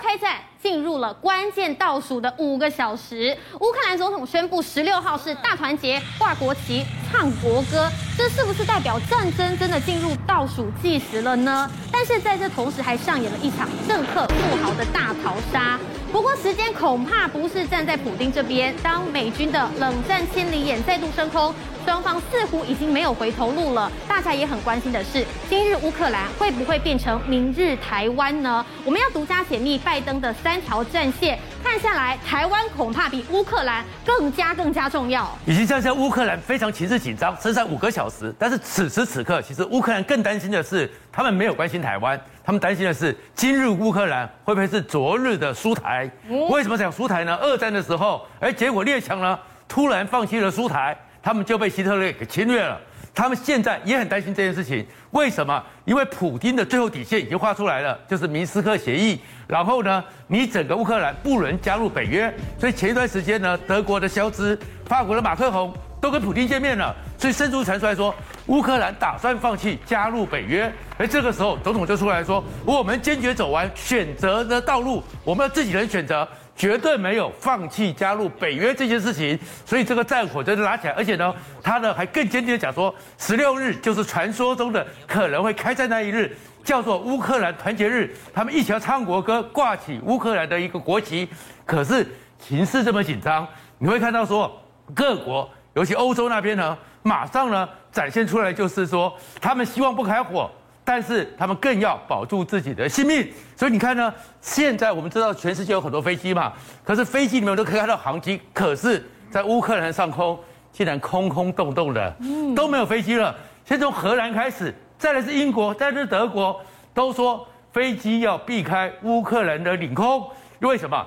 开战进入了关键倒数的五个小时，乌克兰总统宣布十六号是大团结，挂国旗，唱国歌，这是不是代表战争真的进入倒数计时了呢？但是在这同时还上演了一场政客富豪的大逃杀。不过时间恐怕不是站在普丁这边，当美军的冷战千里眼再度升空。双方似乎已经没有回头路了。大家也很关心的是，今日乌克兰会不会变成明日台湾呢？我们要独家解密拜登的三条战线。看下来，台湾恐怕比乌克兰更加更加重要。已经像像乌克兰非常情势紧张，剩下五个小时。但是此时此刻，其实乌克兰更担心的是，他们没有关心台湾，他们担心的是今日乌克兰会不会是昨日的苏台？为什么讲苏台呢？二战的时候，哎，结果列强呢突然放弃了苏台。他们就被希特勒给侵略了，他们现在也很担心这件事情。为什么？因为普京的最后底线已经画出来了，就是明斯克协议。然后呢，你整个乌克兰不能加入北约。所以前一段时间呢，德国的肖兹、法国的马克宏都跟普京见面了。所以伸出传出来说，乌克兰打算放弃加入北约。而这个时候，总统就出来说，我们坚决走完选择的道路，我们要自己人选择。绝对没有放弃加入北约这件事情，所以这个战火真的拉起来，而且呢，他呢还更坚定的讲说，十六日就是传说中的可能会开战那一日，叫做乌克兰团结日，他们一起要唱国歌，挂起乌克兰的一个国旗。可是情势这么紧张，你会看到说各国，尤其欧洲那边呢，马上呢展现出来就是说，他们希望不开火。但是他们更要保住自己的性命，所以你看呢，现在我们知道全世界有很多飞机嘛，可是飞机里面都可以看到航机，可是，在乌克兰上空竟然空空洞洞的，都没有飞机了。先从荷兰开始，再来是英国，再来是德国，都说飞机要避开乌克兰的领空，为什么？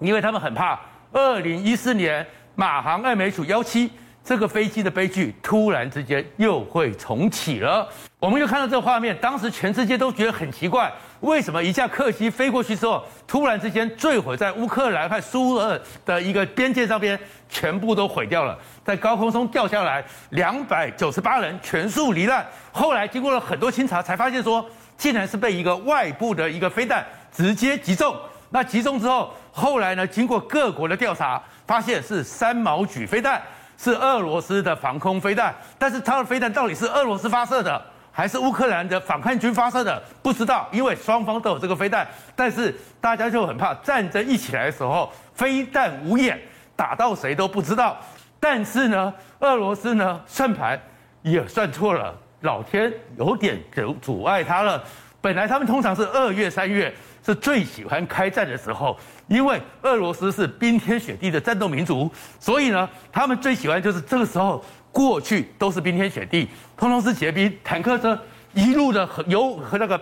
因为他们很怕二零一四年马航爱美属幺七。这个飞机的悲剧突然之间又会重启了，我们就看到这个画面，当时全世界都觉得很奇怪，为什么一架客机飞过去之后，突然之间坠毁在乌克兰和苏俄的一个边界上边，全部都毁掉了，在高空中掉下来，两百九十八人全数罹难。后来经过了很多清查，才发现说，竟然是被一个外部的一个飞弹直接击中。那击中之后，后来呢，经过各国的调查，发现是三毛举飞弹。是俄罗斯的防空飞弹，但是它的飞弹到底是俄罗斯发射的，还是乌克兰的反抗军发射的？不知道，因为双方都有这个飞弹，但是大家就很怕战争一起来的时候，飞弹无眼，打到谁都不知道。但是呢，俄罗斯呢算盘也算错了，老天有点阻阻碍他了。本来他们通常是二月、三月是最喜欢开战的时候。因为俄罗斯是冰天雪地的战斗民族，所以呢，他们最喜欢就是这个时候。过去都是冰天雪地，通通是结冰，坦克车一路的和油和那个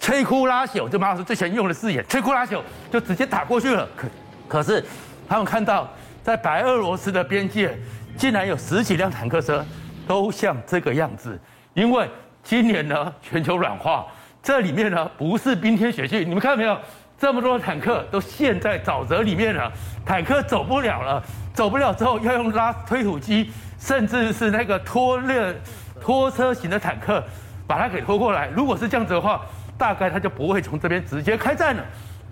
摧枯拉朽，就马老师最喜欢用的字眼，摧枯拉朽就直接打过去了。可可是他们看到在白俄罗斯的边界，竟然有十几辆坦克车都像这个样子。因为今年呢，全球暖化，这里面呢不是冰天雪地，你们看到没有？这么多坦克都陷在沼泽里面了，坦克走不了了，走不了之后要用拉推土机，甚至是那个拖列拖车型的坦克把它给拖过来。如果是这样子的话，大概他就不会从这边直接开战了。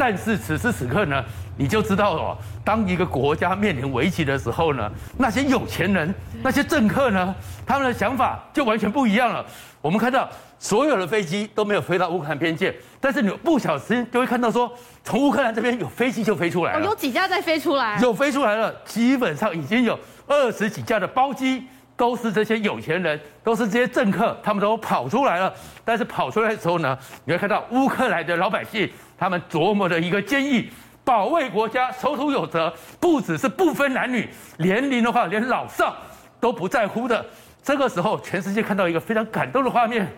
但是此时此刻呢，你就知道哦，当一个国家面临危机的时候呢，那些有钱人、那些政客呢，他们的想法就完全不一样了。我们看到所有的飞机都没有飞到乌克兰边界，但是你不小心就会看到说，从乌克兰这边有飞机就飞出来了。哦，有几架在飞出来？有飞出来了，基本上已经有二十几架的包机，都是这些有钱人，都是这些政客，他们都跑出来了。但是跑出来的时候呢，你会看到乌克兰的老百姓，他们琢磨的一个建议，保卫国家，守土有责，不只是不分男女，年龄的话，连老少都不在乎的。这个时候，全世界看到一个非常感动的画面，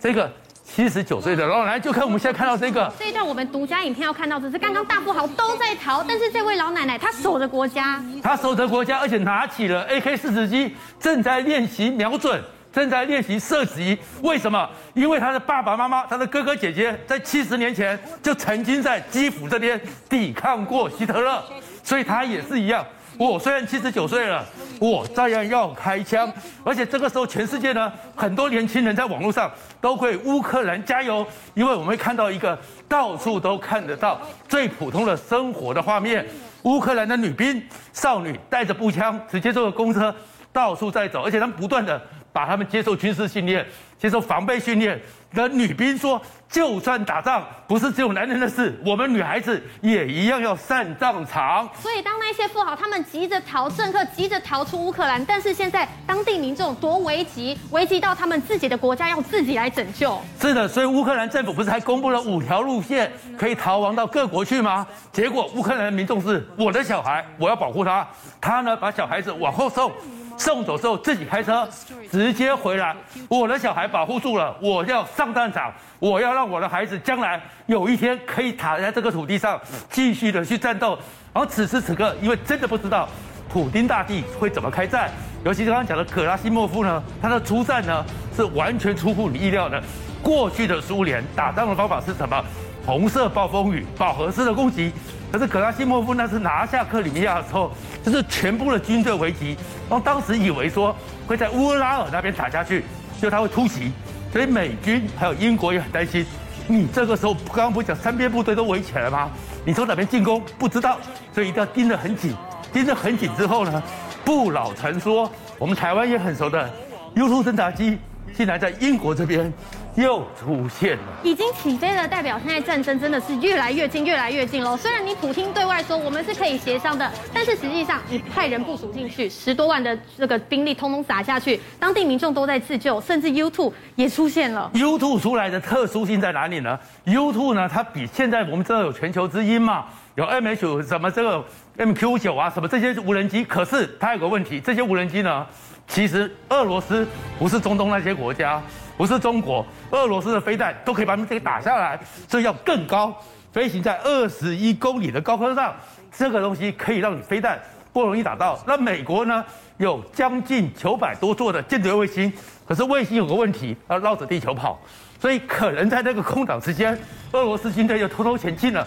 这个七十九岁的老奶奶，就看我们现在看到这个。这一段我们独家影片要看到的是，刚刚大富豪都在逃，但是这位老奶奶她守着国家，她守着国家，而且拿起了 AK 四十机，正在练习瞄准，正在练习射击。为什么？因为她的爸爸妈妈、她的哥哥姐姐，在七十年前就曾经在基辅这边抵抗过希特勒，所以她也是一样。我虽然七十九岁了，我照样要开枪。而且这个时候，全世界呢，很多年轻人在网络上都会乌克兰加油，因为我们会看到一个到处都看得到最普通的生活的画面：乌克兰的女兵、少女带着步枪，直接坐着公车到处在走，而且他们不断的把他们接受军事训练、接受防备训练。的女兵说：“就算打仗不是只有男人的事，我们女孩子也一样要上战场。”所以，当那些富豪他们急着逃政客，急着逃出乌克兰，但是现在当地民众多危急，危急到他们自己的国家要自己来拯救。是的，所以乌克兰政府不是还公布了五条路线可以逃亡到各国去吗？结果乌克兰的民众是：我的小孩，我要保护他，他呢把小孩子往后送。送走之后，自己开车直接回来。我的小孩保护住了，我要上战场，我要让我的孩子将来有一天可以躺在这个土地上继续的去战斗。然后此时此刻，因为真的不知道普丁大帝会怎么开战，尤其是刚刚讲的可拉西莫夫呢，他的出战呢是完全出乎你意料的。过去的苏联打仗的方法是什么？红色暴风雨、饱和式的攻击。可是格拉西莫夫那是拿下克里米亚的时候，就是全部的军队围击，然后当时以为说会在乌拉尔那边打下去，就他会突袭，所以美军还有英国也很担心。你这个时候刚刚不讲三边部队都围起来了吗？你从哪边进攻不知道，所以一定要盯得很紧，盯得很紧之后呢，不老传说，我们台湾也很熟的 U2 侦察机，竟然在英国这边。又出现了，已经起飞了，代表现在战争真的是越来越近，越来越近喽。虽然你普京对外说我们是可以协商的，但是实际上你派人部署进去，十多万的这个兵力通通撒下去，当地民众都在自救，甚至 U2 也出现了。U2 出来的特殊性在哪里呢？U2 呢，它比现在我们知道有全球之鹰嘛，有 MH 什么这个 MQ9 啊，什么这些无人机，可是它有个问题，这些无人机呢，其实俄罗斯不是中东那些国家。不是中国，俄罗斯的飞弹都可以把你们给打下来，所以要更高，飞行在二十一公里的高空上，这个东西可以让你飞弹不容易打到。那美国呢，有将近九百多座的间谍卫星，可是卫星有个问题，要绕着地球跑，所以可能在那个空档时间，俄罗斯军队又偷偷前进了，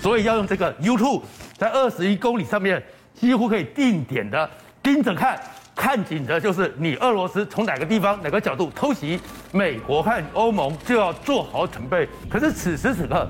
所以要用这个 U2，在二十一公里上面，几乎可以定点的盯着看。看紧的就是你俄罗斯从哪个地方哪个角度偷袭，美国和欧盟就要做好准备。可是此时此刻，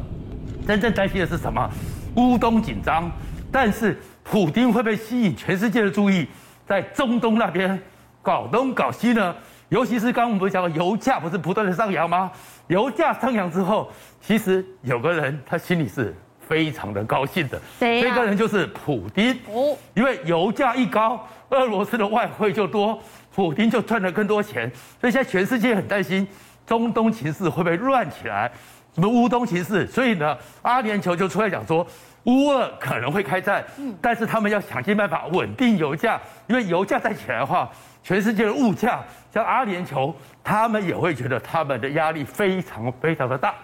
真正担心的是什么？乌东紧张，但是普丁会不会吸引全世界的注意，在中东那边搞东搞西呢？尤其是刚刚我们不是讲了，油价不是不断的上扬吗？油价上扬之后，其实有个人他心里是非常的高兴的，谁啊？这个人就是普丁哦，因为油价一高。俄罗斯的外汇就多，普丁就赚了更多钱，所以现在全世界很担心中东情势会不会乱起来，什么乌东情势，所以呢，阿联酋就出来讲说，乌俄可能会开战，但是他们要想尽办法稳定油价，因为油价再起来的话，全世界的物价，像阿联酋，他们也会觉得他们的压力非常非常的大。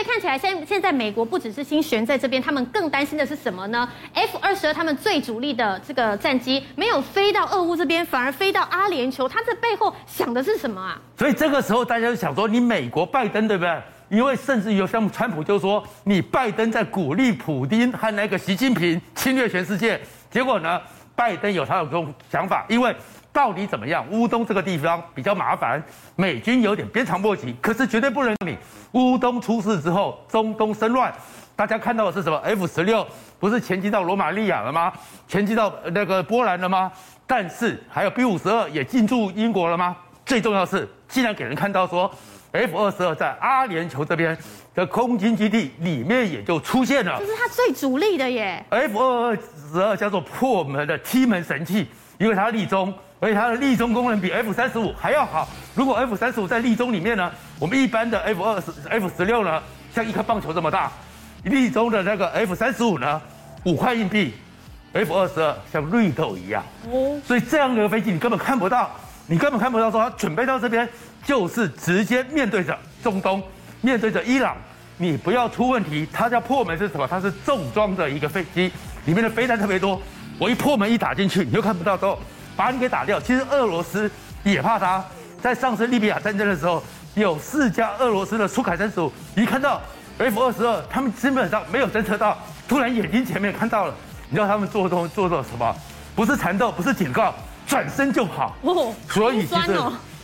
以看起来，现现在美国不只是心悬在这边，他们更担心的是什么呢？F 二十二他们最主力的这个战机没有飞到俄乌这边，反而飞到阿联酋，他这背后想的是什么啊？所以这个时候大家就想说，你美国拜登对不对？因为甚至有像川普就说，你拜登在鼓励普丁和那个习近平侵略全世界，结果呢，拜登有他有这种想法，因为。到底怎么样？乌东这个地方比较麻烦，美军有点鞭长莫及，可是绝对不能让你乌东出事之后，中东生乱。大家看到的是什么？F 十六不是前进到罗马利亚了吗？前进到那个波兰了吗？但是还有 B 五十二也进驻英国了吗？最重要的是，竟然给人看到说，F 二十二在阿联酋这边的空军基地里面也就出现了，这是它最主力的耶。F 二十二叫做破门的踢门神器，因为它立中。而且它的立中功能比 F 三十五还要好。如果 F 三十五在立中里面呢，我们一般的 F 二十、F 十六呢，像一颗棒球这么大；立中的那个 F 三十五呢，五块硬币；F 二十二像绿豆一样。哦。所以这样的飞机你根本看不到，你根本看不到说它准备到这边就是直接面对着中东，面对着伊朗，你不要出问题。它叫破门是什么？它是重装的一个飞机，里面的飞弹特别多。我一破门一打进去，你就看不到之后。把你给打掉。其实俄罗斯也怕他，在上次利比亚战争的时候，有四架俄罗斯的苏凯三十五，一看到 F 二十二，他们基本上没有侦测到，突然眼睛前面看到了，你知道他们做东做的什么？不是缠斗，不是警告，转身就跑。哦，所以其实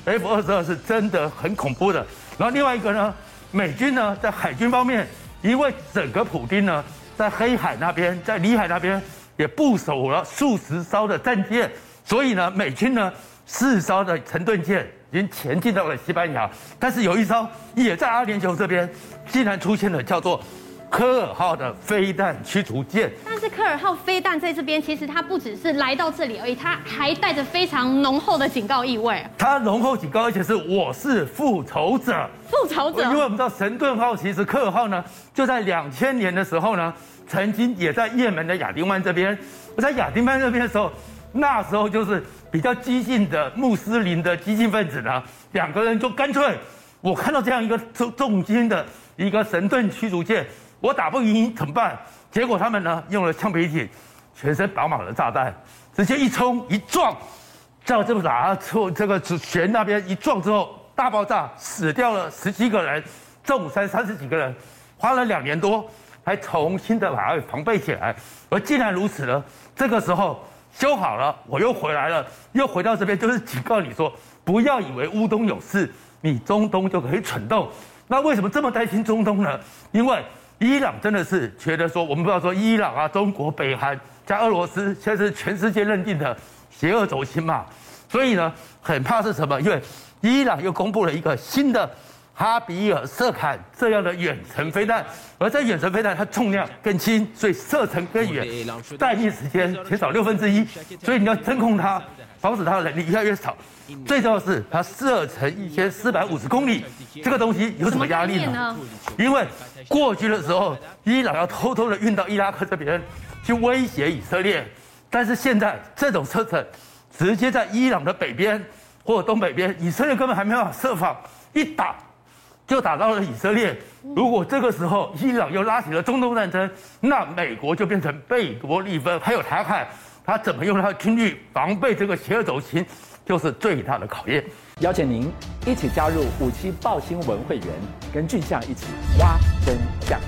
F 二十二是真的很恐怖的。然后另外一个呢，美军呢在海军方面，因为整个普丁呢在黑海那边，在里海那边也部署了数十艘的战舰，所以呢，美军呢四艘的沉盾舰已经前进到了西班牙，但是有一艘也在阿联酋这边，竟然出现了叫做。科尔号的飞弹驱逐舰，但是科尔号飞弹在这边，其实它不只是来到这里而已，它还带着非常浓厚的警告意味。它浓厚警告，而且是我是复仇者，复仇者。因为我们知道神盾号，其实科尔号呢，就在两千年的时候呢，曾经也在也门的亚丁湾这边。我在亚丁湾这边的时候，那时候就是比较激进的穆斯林的激进分子呢，两个人就干脆，我看到这样一个重重金的一个神盾驱逐舰。我打不赢怎么办？结果他们呢用了橡皮艇，全身绑满了炸弹，直接一冲一撞，照这么打出这个舷那边一撞之后大爆炸，死掉了十七个人，重伤三十几个人，花了两年多才重新的把它防备起来。而既然如此呢，这个时候修好了，我又回来了，又回到这边，就是警告你说，不要以为乌东有事，你中东就可以蠢动。那为什么这么担心中东呢？因为伊朗真的是觉得说，我们不要说伊朗啊、中国、北韩加俄罗斯，现在是全世界认定的邪恶轴心嘛，所以呢，很怕是什么？因为伊朗又公布了一个新的哈比尔瑟坎这样的远程飞弹，而在远程飞弹它重量更轻，所以射程更远，待命时间减少六分之一，所以你要侦控它。防止它的能力越来越少，最重要的是它射程一千四百五十公里，这个东西有什么压力呢？因为过去的时候，伊朗要偷偷的运到伊拉克这边去威胁以色列，但是现在这种射程直接在伊朗的北边或者东北边，以色列根本还没办法设防，一打就打到了以色列。如果这个时候伊朗又拉起了中东战争，那美国就变成贝多利分，还有台海。他怎么用他的军力防备这个邪恶轴心，就是最大的考验。邀请您一起加入五七报新闻会员，跟俊相一起挖真相。